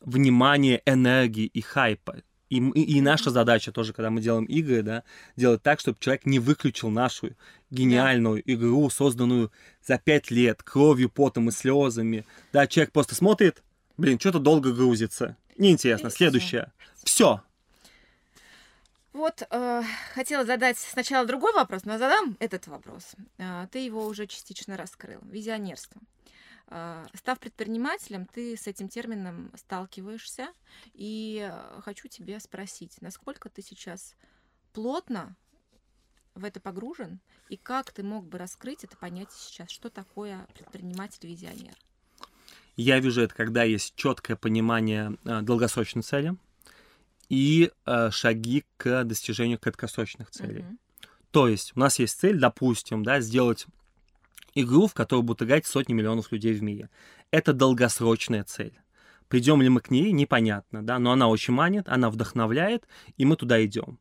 внимания, энергии и хайпа. И, и, и наша задача тоже, когда мы делаем игры, да, делать так, чтобы человек не выключил нашу гениальную игру, созданную за пять лет, кровью, потом и слезами. Да, человек просто смотрит, блин, что-то долго грузится. Неинтересно. Следующее. Все. Вот э, хотела задать сначала другой вопрос, но задам этот вопрос. Э, ты его уже частично раскрыл. Визионерство. Э, став предпринимателем, ты с этим термином сталкиваешься, и э, хочу тебя спросить, насколько ты сейчас плотно в это погружен, и как ты мог бы раскрыть это понятие сейчас, что такое предприниматель-визионер? Я вижу это, когда есть четкое понимание э, долгосрочной цели, и э, шаги к достижению краткосрочных целей. Mm-hmm. То есть у нас есть цель, допустим, да, сделать игру, в которую будут играть сотни миллионов людей в мире. Это долгосрочная цель. Придем ли мы к ней, непонятно, да, но она очень манит, она вдохновляет, и мы туда идем.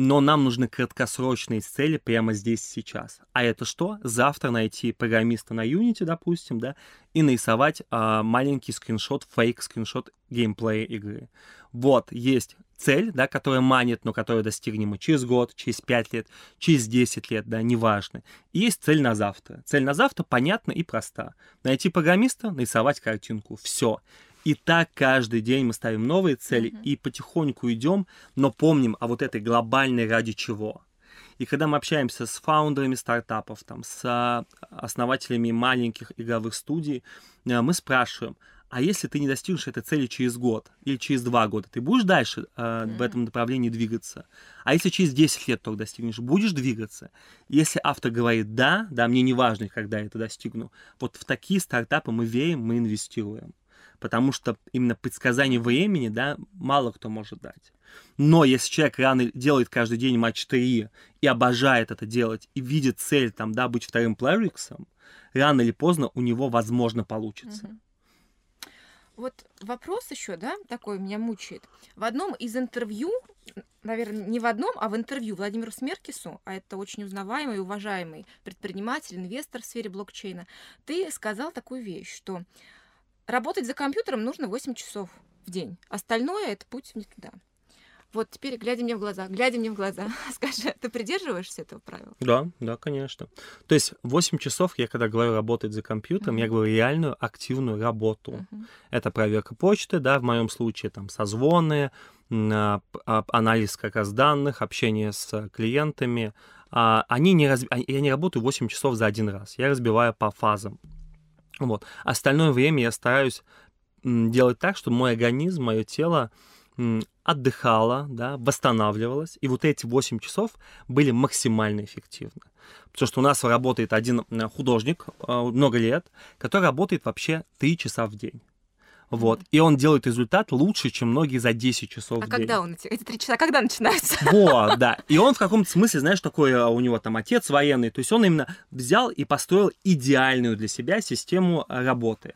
Но нам нужны краткосрочные цели прямо здесь сейчас. А это что? Завтра найти программиста на Unity, допустим, да, и нарисовать а, маленький скриншот, фейк скриншот геймплея игры. Вот, есть цель, да, которая манит, но которую достигнем мы через год, через 5 лет, через 10 лет, да, неважно. И есть цель на завтра. Цель на завтра понятна и проста. Найти программиста, нарисовать картинку. Все. И так каждый день мы ставим новые цели mm-hmm. и потихоньку идем, но помним о вот этой глобальной ради чего. И когда мы общаемся с фаундерами стартапов, там, с а, основателями маленьких игровых студий, э, мы спрашиваем, а если ты не достигнешь этой цели через год или через два года, ты будешь дальше э, mm-hmm. в этом направлении двигаться? А если через 10 лет только достигнешь, будешь двигаться? Если автор говорит «да», да, мне не важно, когда я это достигну, вот в такие стартапы мы верим, мы инвестируем. Потому что именно предсказание времени, да, мало кто может дать. Но если человек рано делает каждый день матч 3 и обожает это делать, и видит цель, там, да, быть вторым плеериксом, рано или поздно у него, возможно, получится. Вот вопрос еще, да, такой меня мучает. В одном из интервью, наверное, не в одном, а в интервью Владимиру Смеркису, а это очень узнаваемый и уважаемый предприниматель, инвестор в сфере блокчейна, ты сказал такую вещь, что работать за компьютером нужно 8 часов в день. Остальное это путь не туда. Вот теперь, глядя мне в глаза, глядя мне в глаза, скажи, ты придерживаешься этого правила? Да, да, конечно. То есть 8 часов, я когда говорю работать за компьютером, mm-hmm. я говорю реальную активную работу. Mm-hmm. Это проверка почты, да, в моем случае там созвоны, а, а, анализ как раз данных, общение с клиентами. А, они не раз... Я не работаю 8 часов за один раз, я разбиваю по фазам. Вот. Остальное время я стараюсь делать так, чтобы мой организм, мое тело отдыхала, да, восстанавливалась, и вот эти 8 часов были максимально эффективны. Потому что у нас работает один художник а, много лет, который работает вообще 3 часа в день. Вот. И он делает результат лучше, чем многие за 10 часов а в день. А когда он эти, 3 часа, когда начинаются? Вот, да. И он в каком-то смысле, знаешь, такой, а, у него там отец военный, то есть он именно взял и построил идеальную для себя систему работы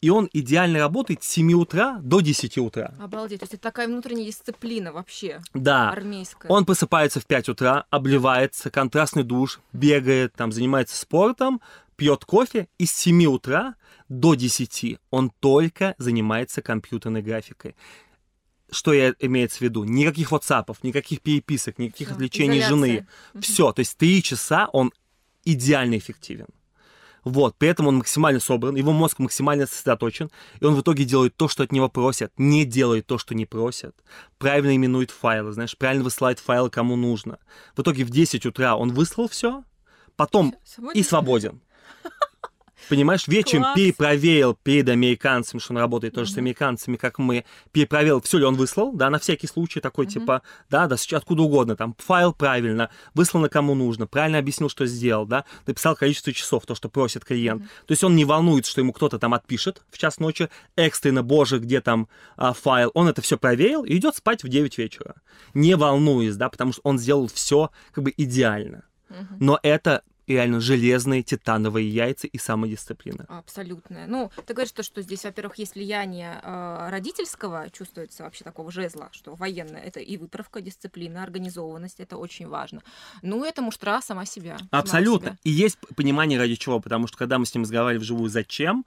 и он идеально работает с 7 утра до 10 утра. Обалдеть, то есть это такая внутренняя дисциплина вообще. Да. Армейская. Он просыпается в 5 утра, обливается, контрастный душ, бегает, там, занимается спортом, пьет кофе, и с 7 утра до 10 он только занимается компьютерной графикой что я имеется в виду? Никаких WhatsApp, никаких переписок, никаких Всё, отвлечений изоляция. жены. Все, то есть три часа он идеально эффективен. Вот, при этом он максимально собран, его мозг максимально сосредоточен, и он в итоге делает то, что от него просят, не делает то, что не просят, правильно именует файлы, знаешь, правильно высылает файлы кому нужно. В итоге в 10 утра он выслал все, потом свободен? и свободен. Понимаешь, вечером Класс. перепроверил перед американцами, что он работает тоже mm-hmm. с американцами, как мы, перепроверил, все ли он выслал, да, на всякий случай такой, mm-hmm. типа, да, да, откуда угодно, там, файл правильно, выслал на кому нужно, правильно объяснил, что сделал, да, написал количество часов, то, что просит клиент. Mm-hmm. То есть он не волнуется, что ему кто-то там отпишет в час ночи, экстренно, боже, где там а, файл, он это все проверил и идет спать в 9 вечера, не волнуясь, да, потому что он сделал все как бы идеально. Но это реально железные титановые яйца и самодисциплина. Абсолютно. Ну, ты говоришь, то, что здесь, во-первых, есть влияние э, родительского, чувствуется вообще такого жезла, что военное это и выправка, дисциплина, организованность, это очень важно. Ну, это муштра сама себя. Абсолютно. Сама себя. И есть понимание ради чего, потому что когда мы с ним разговаривали вживую, зачем,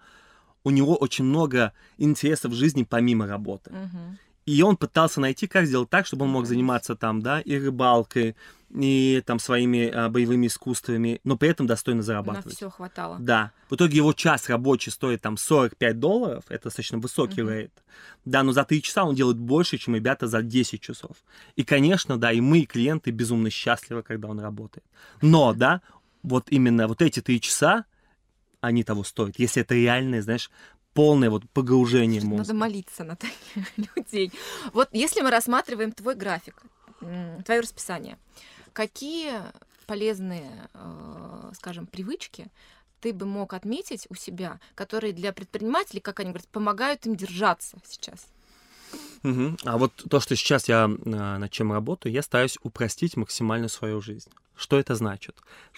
у него очень много интересов в жизни помимо работы. Угу. И он пытался найти, как сделать так, чтобы он мог заниматься там, да, и рыбалкой, и там своими а, боевыми искусствами, но при этом достойно зарабатывать. На все хватало. Да. В итоге его час рабочий стоит там 45 долларов, это достаточно высокий uh-huh. рейд. Да, но за 3 часа он делает больше, чем ребята за 10 часов. И, конечно, да, и мы, и клиенты, безумно счастливы, когда он работает. Но, да, вот именно вот эти 3 часа, они того стоят. Если это реальные, знаешь, полное вот погружение мозга. Надо молиться на таких людей. Вот если мы рассматриваем твой график, твое расписание, какие полезные, э, скажем, привычки ты бы мог отметить у себя, которые для предпринимателей, как они говорят, помогают им держаться сейчас? Угу. А вот то, что сейчас я э, над чем работаю, я стараюсь упростить максимально свою жизнь. Что это значит?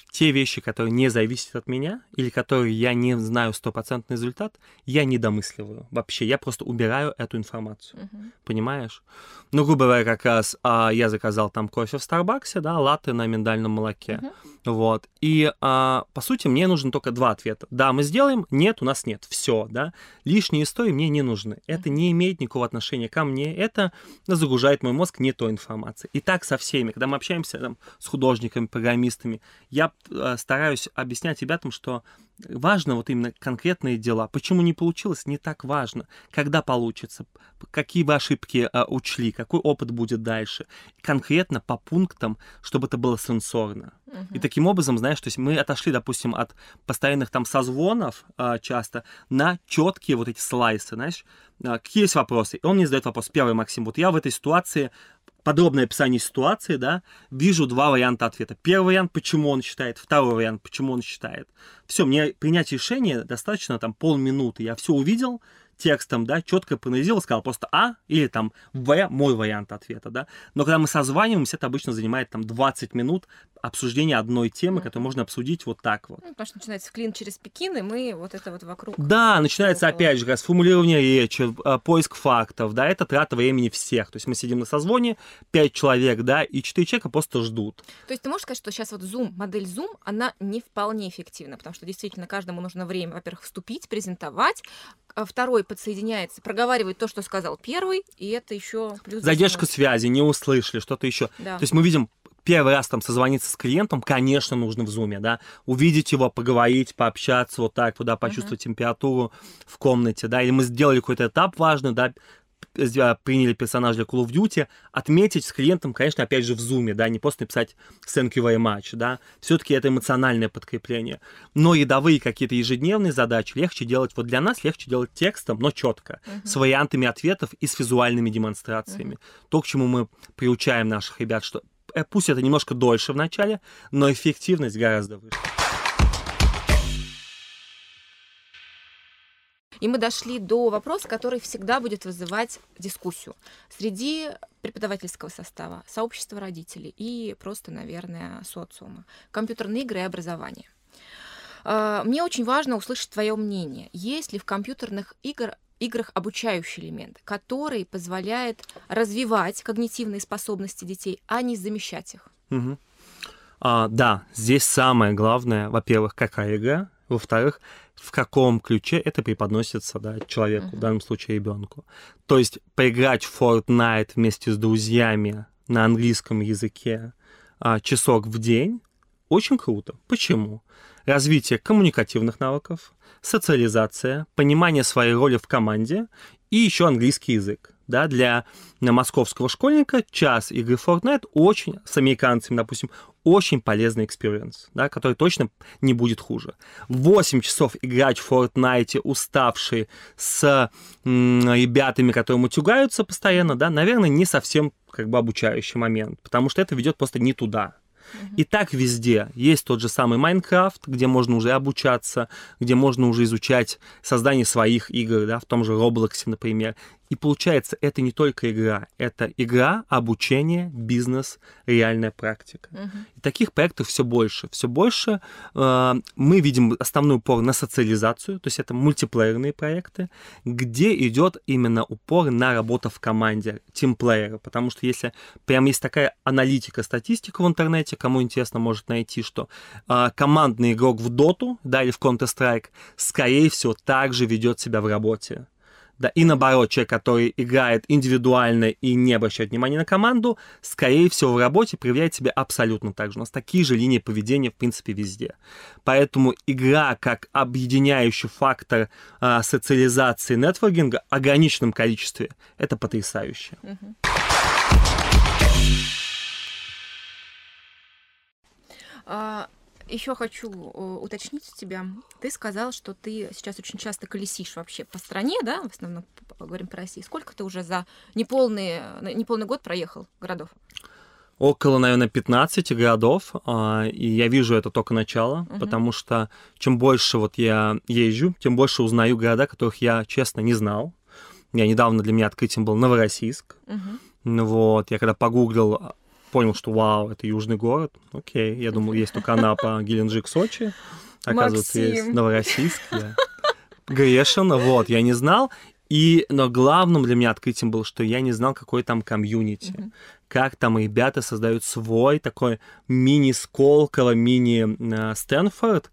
Те вещи, которые не зависят от меня, или которые я не знаю стопроцентный результат, я не домысливаю вообще. Я просто убираю эту информацию. Uh-huh. Понимаешь? Ну, грубо говоря, как раз а, я заказал там кофе в Старбаксе, да, латте на миндальном молоке. Uh-huh. Вот. И, а, по сути, мне нужно только два ответа. Да, мы сделаем, нет, у нас нет. Все, да. Лишние истории мне не нужны. Это не имеет никакого отношения ко мне. Это загружает мой мозг не той информацией. И так со всеми. Когда мы общаемся там, с художниками, программистами, я э, стараюсь объяснять ребятам, что важно вот именно конкретные дела. Почему не получилось, не так важно. Когда получится, какие вы ошибки а, учли, какой опыт будет дальше. Конкретно по пунктам, чтобы это было сенсорно. И таким образом, знаешь, то есть мы отошли, допустим, от постоянных там созвонов а, часто на четкие вот эти слайсы, знаешь, а, какие есть вопросы. И он мне задает вопрос. Первый, Максим, вот я в этой ситуации подробное описание ситуации, да, вижу два варианта ответа. Первый вариант, почему он считает, второй вариант, почему он считает. Все, мне принять решение достаточно там полминуты. Я все увидел, текстом, да, четко проанализировал, сказал просто А или там В, мой вариант ответа, да. Но когда мы созваниваемся, это обычно занимает там 20 минут обсуждения одной темы, mm-hmm. которую можно обсудить вот так вот. Ну, потому что начинается клин через Пекин, и мы вот это вот вокруг. Да, начинается около. опять же сформулирование речи, а, поиск фактов, да, это трата времени всех. То есть мы сидим на созвоне, 5 человек, да, и 4 человека просто ждут. То есть ты можешь сказать, что сейчас вот Zoom, модель Zoom, она не вполне эффективна, потому что действительно каждому нужно время, во-первых, вступить, презентовать, а второй подсоединяется, проговаривает то, что сказал первый, и это еще плюс... Задержка связи, не услышали, что-то еще. Да. То есть мы видим первый раз там созвониться с клиентом, конечно, нужно в зуме, да, увидеть его, поговорить, пообщаться вот так, вот, да, почувствовать uh-huh. температуру в комнате, да, или мы сделали какой-то этап важный, да, приняли персонажа для Call of Duty, отметить с клиентом, конечно, опять же в зуме, да, не просто написать thank you very much, да, все-таки это эмоциональное подкрепление. Но рядовые какие-то ежедневные задачи легче делать, вот для нас легче делать текстом, но четко, uh-huh. с вариантами ответов и с визуальными демонстрациями. Uh-huh. То, к чему мы приучаем наших ребят, что э, пусть это немножко дольше в начале, но эффективность гораздо выше. И мы дошли до вопроса, который всегда будет вызывать дискуссию среди преподавательского состава, сообщества родителей и просто, наверное, социума. Компьютерные игры и образование. А, мне очень важно услышать твое мнение. Есть ли в компьютерных игр, играх обучающий элемент, который позволяет развивать когнитивные способности детей, а не замещать их? Угу. А, да, здесь самое главное, во-первых, какая игра, во-вторых, в каком ключе это преподносится да, человеку, uh-huh. в данном случае ребенку. То есть поиграть в Fortnite вместе с друзьями на английском языке а, часок в день очень круто. Почему? Развитие коммуникативных навыков, социализация, понимание своей роли в команде и еще английский язык да, для московского школьника час игры Fortnite очень, с американцами, допустим, очень полезный experience, да, который точно не будет хуже. 8 часов играть в Fortnite, уставшие, с ребятами, которые мутюгаются постоянно, да, наверное, не совсем как бы обучающий момент, потому что это ведет просто не туда. И так везде. Есть тот же самый Майнкрафт, где можно уже обучаться, где можно уже изучать создание своих игр, да, в том же Роблоксе, например. И получается, это не только игра, это игра, обучение, бизнес, реальная практика. Uh-huh. И таких проектов все больше. Все больше э, мы видим основной упор на социализацию, то есть это мультиплеерные проекты, где идет именно упор на работу в команде, тимплеера. Потому что если прям есть такая аналитика, статистика в интернете, кому интересно, может найти, что э, командный игрок в доту, да, или в Counter-Strike, скорее всего, также ведет себя в работе. Да, и наоборот, человек, который играет индивидуально и не обращает внимания на команду, скорее всего, в работе проявляет себя абсолютно так же. У нас такие же линии поведения, в принципе, везде. Поэтому игра как объединяющий фактор а, социализации нетворкинга в ограниченном количестве — это потрясающе. Uh еще хочу э, уточнить у тебя. Ты сказал, что ты сейчас очень часто колесишь вообще по стране, да? В основном поговорим про Россию. Сколько ты уже за неполный, неполный год проехал городов? Около, наверное, 15 городов, а, и я вижу это только начало, uh-huh. потому что чем больше вот я езжу, тем больше узнаю города, которых я, честно, не знал. Я недавно для меня открытием был Новороссийск. Uh-huh. Вот, я когда погуглил понял, что вау, это южный город. Окей, я думал, есть только Анапа, Геленджик, Сочи. Оказывается, Максим. есть Новороссийск. Я грешен, вот, я не знал. И, но главным для меня открытием было, что я не знал, какой там комьюнити. Mm-hmm. Как там ребята создают свой такой мини-Сколково, мини-Стэнфорд.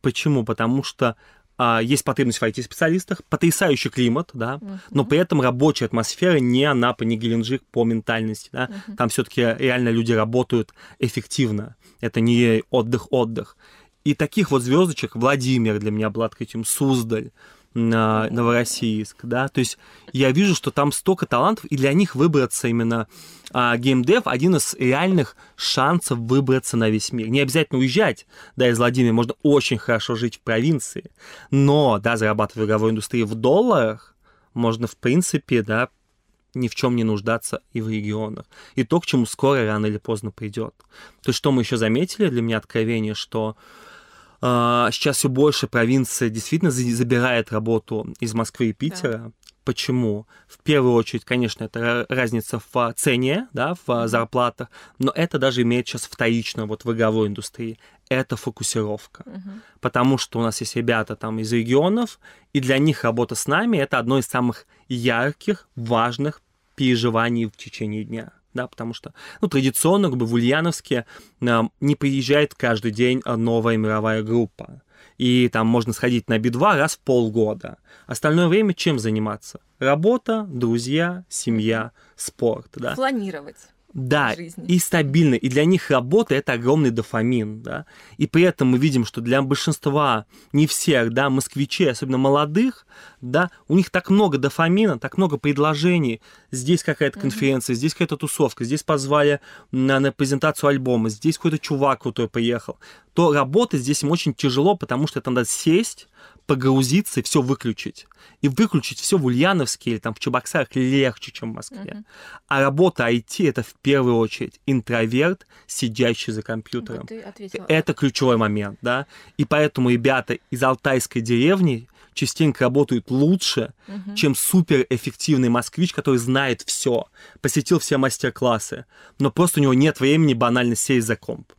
Почему? Потому что а, есть потребность в IT-специалистах, потрясающий климат, да, uh-huh. но при этом рабочая атмосфера не Анапа, не Геленджик по ментальности, да, uh-huh. там все-таки реально люди работают эффективно, это не отдых-отдых. И таких вот звездочек Владимир для меня был открытием, Суздаль, Новороссийск, да, то есть я вижу, что там столько талантов, и для них выбраться именно а, геймдев один из реальных шансов выбраться на весь мир. Не обязательно уезжать, да, из Владимира, можно очень хорошо жить в провинции, но, да, зарабатывать в игровой индустрии в долларах, можно, в принципе, да, ни в чем не нуждаться и в регионах. И то, к чему скоро, рано или поздно придет. То есть, что мы еще заметили, для меня откровение, что сейчас все больше провинция действительно забирает работу из Москвы и Питера. Да. Почему? В первую очередь, конечно, это разница в цене, да, в зарплатах, но это даже имеет сейчас вторично вот в игровой индустрии. Это фокусировка. Uh-huh. Потому что у нас есть ребята там из регионов, и для них работа с нами это одно из самых ярких, важных переживаний в течение дня да, потому что, ну, традиционно, как бы в Ульяновске э, не приезжает каждый день новая мировая группа. И там можно сходить на би-2 раз в полгода. Остальное время чем заниматься? Работа, друзья, семья, спорт, да. Планировать да, жизни. и стабильно. И для них работа это огромный дофамин, да. И при этом мы видим, что для большинства, не всех, да, москвичей, особенно молодых, да, у них так много дофамина, так много предложений. Здесь какая-то конференция, mm-hmm. здесь какая-то тусовка, здесь позвали на, на презентацию альбома, здесь какой-то чувак крутой поехал. То работать здесь им очень тяжело, потому что это надо сесть, погрузиться и все выключить. И выключить все в Ульяновске или там в Чебоксарах легче, чем в Москве. Uh-huh. А работа IT это в первую очередь интроверт, сидящий за компьютером. Вот это ключевой момент, да. И поэтому ребята из алтайской деревни частенько работают лучше, uh-huh. чем суперэффективный москвич, который знает все, посетил все мастер-классы, но просто у него нет времени банально сесть за комп.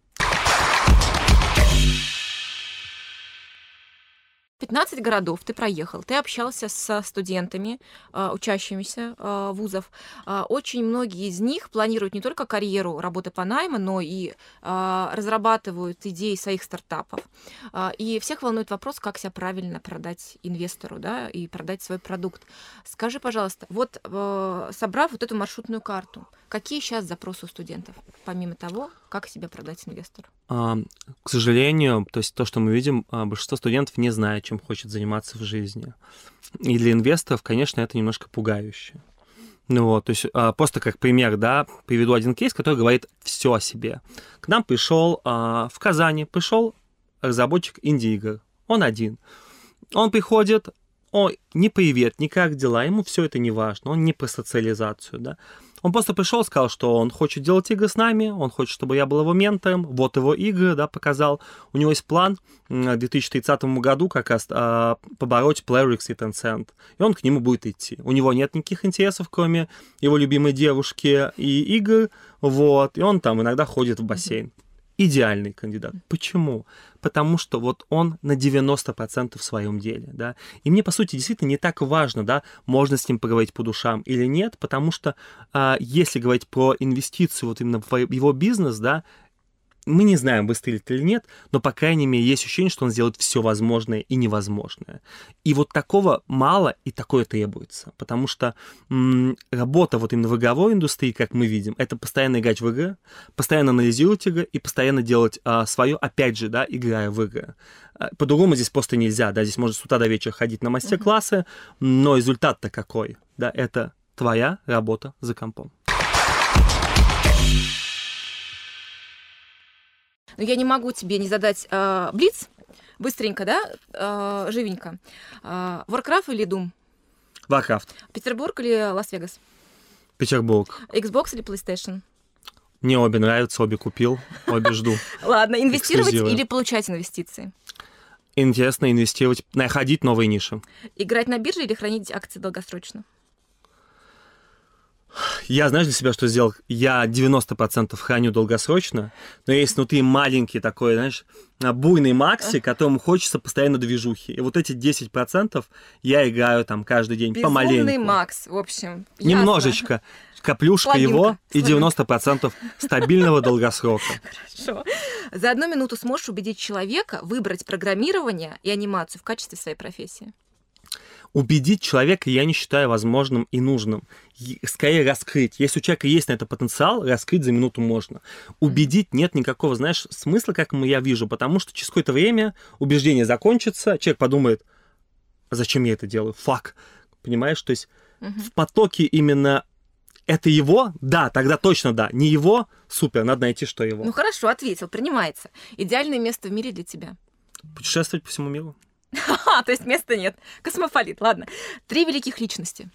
15 городов ты проехал, ты общался со студентами, а, учащимися а, вузов. А, очень многие из них планируют не только карьеру работы по найму, но и разрабатывают идеи своих стартапов. И всех волнует вопрос, как себя правильно продать инвестору да, и продать свой продукт. Скажи, пожалуйста, вот собрав вот эту маршрутную карту, какие сейчас запросы у студентов, помимо того, как себя продать инвестору? К сожалению, то есть то, что мы видим, большинство студентов не знает, чем хочет заниматься в жизни. И для инвесторов, конечно, это немножко пугающе. Ну вот, то есть а, просто как пример, да, приведу один кейс, который говорит все о себе. К нам пришел а, в Казани, пришел разработчик инди-игр, он один. Он приходит, он не привет, не как дела, ему все это не важно, он не про социализацию, да. Он просто пришел, сказал, что он хочет делать игры с нами, он хочет, чтобы я был его ментором, вот его игры, да, показал. У него есть план в 2030 году как раз а, побороть Playrix и Tencent, и он к нему будет идти. У него нет никаких интересов, кроме его любимой девушки и игр, вот, и он там иногда ходит в бассейн идеальный кандидат. Почему? Потому что вот он на 90% в своем деле, да. И мне, по сути, действительно не так важно, да, можно с ним поговорить по душам или нет, потому что а, если говорить про инвестицию вот именно в его бизнес, да, мы не знаем, выстрелит или нет, но, по крайней мере, есть ощущение, что он сделает все возможное и невозможное. И вот такого мало, и такое требуется. Потому что м- работа вот именно в игровой индустрии, как мы видим, это постоянно играть в игры, постоянно анализировать игры и постоянно делать а, свое, опять же, да, играя в игры. А, по-другому здесь просто нельзя, да, здесь можно с утра до вечера ходить на мастер-классы, но результат-то какой, да, это твоя работа за компом. Но я не могу тебе не задать э, блиц, быстренько, да, э, живенько. Э, Warcraft или Doom? Warcraft. Петербург или Лас-Вегас? Петербург. Xbox или PlayStation? Мне обе нравятся, обе купил, обе жду. Ладно, инвестировать или получать инвестиции? Интересно инвестировать, находить новые ниши. Играть на бирже или хранить акции долгосрочно? Я, знаешь, для себя что сделал? Я 90% храню долгосрочно, но есть внутри маленький такой, знаешь, буйный макси, которому хочется постоянно движухи. И вот эти 10% я играю там каждый день Безумный помаленьку. Макс, в общем. ясно. Немножечко. Каплюшка Слабинка, его и слабинка. 90% стабильного долгосрока. Хорошо. За одну минуту сможешь убедить человека выбрать программирование и анимацию в качестве своей профессии? Убедить человека я не считаю возможным и нужным. Скорее раскрыть. Если у человека есть на это потенциал, раскрыть за минуту можно. Убедить нет никакого, знаешь, смысла, как я вижу, потому что через какое-то время убеждение закончится, человек подумает, «А зачем я это делаю? Фак. Понимаешь? То есть Мгм. в потоке именно это его, да, тогда точно да. Не его, супер, надо найти, что его. Ну хорошо, ответил, принимается. Идеальное место в мире для тебя. Путешествовать по всему миру. А, то есть места нет. Космополит, ладно. Три великих личности.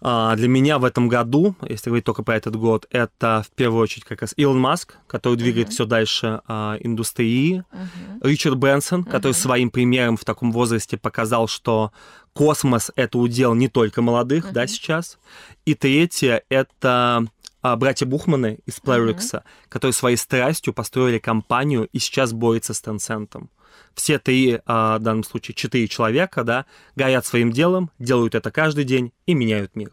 А, Для меня в этом году, если говорить только про этот год, это в первую очередь как раз Илон Маск, который двигает Мгм. все дальше а, индустрии, Мгм. Ричард Бенсон, который Мгм. своим примером в таком возрасте показал, что космос это удел не только молодых, да, Мгм. сейчас. И третье это а, братья Бухманы из Playrix, которые своей страстью построили компанию и сейчас борются с Tencent. Все три, а, в данном случае четыре человека, да, горят своим делом, делают это каждый день и меняют мир.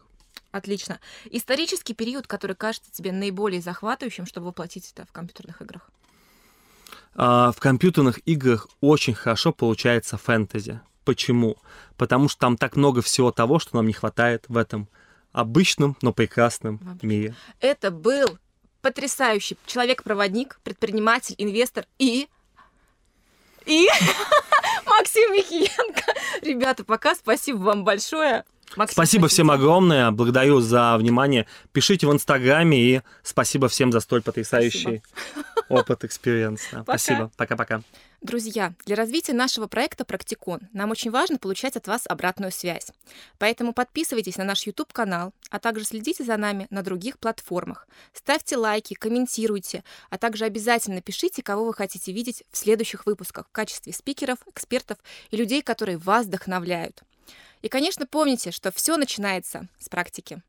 Отлично. Исторический период, который кажется тебе наиболее захватывающим, чтобы воплотить это в компьютерных играх. А, В компьютерных играх очень хорошо получается фэнтези. Почему? Потому что там так много всего того, что нам не хватает в этом обычном, но прекрасном Вообще. мире. Это был потрясающий человек-проводник, предприниматель, инвестор и... И Максим Михиенко. Ребята, пока. Спасибо вам большое. Максим, Спасибо всем огромное, благодарю за внимание. Пишите в Инстаграме и спасибо всем за столь потрясающий опыт, experience. Спасибо. Пока-пока. Друзья, для развития нашего проекта «Практикон» нам очень важно получать от вас обратную связь. Поэтому подписывайтесь на наш YouTube-канал, а также следите за нами на других платформах. Ставьте лайки, комментируйте, а также обязательно пишите, кого вы хотите видеть в следующих выпусках в качестве спикеров, экспертов и людей, которые вас вдохновляют. И, конечно, помните, что все начинается с практики.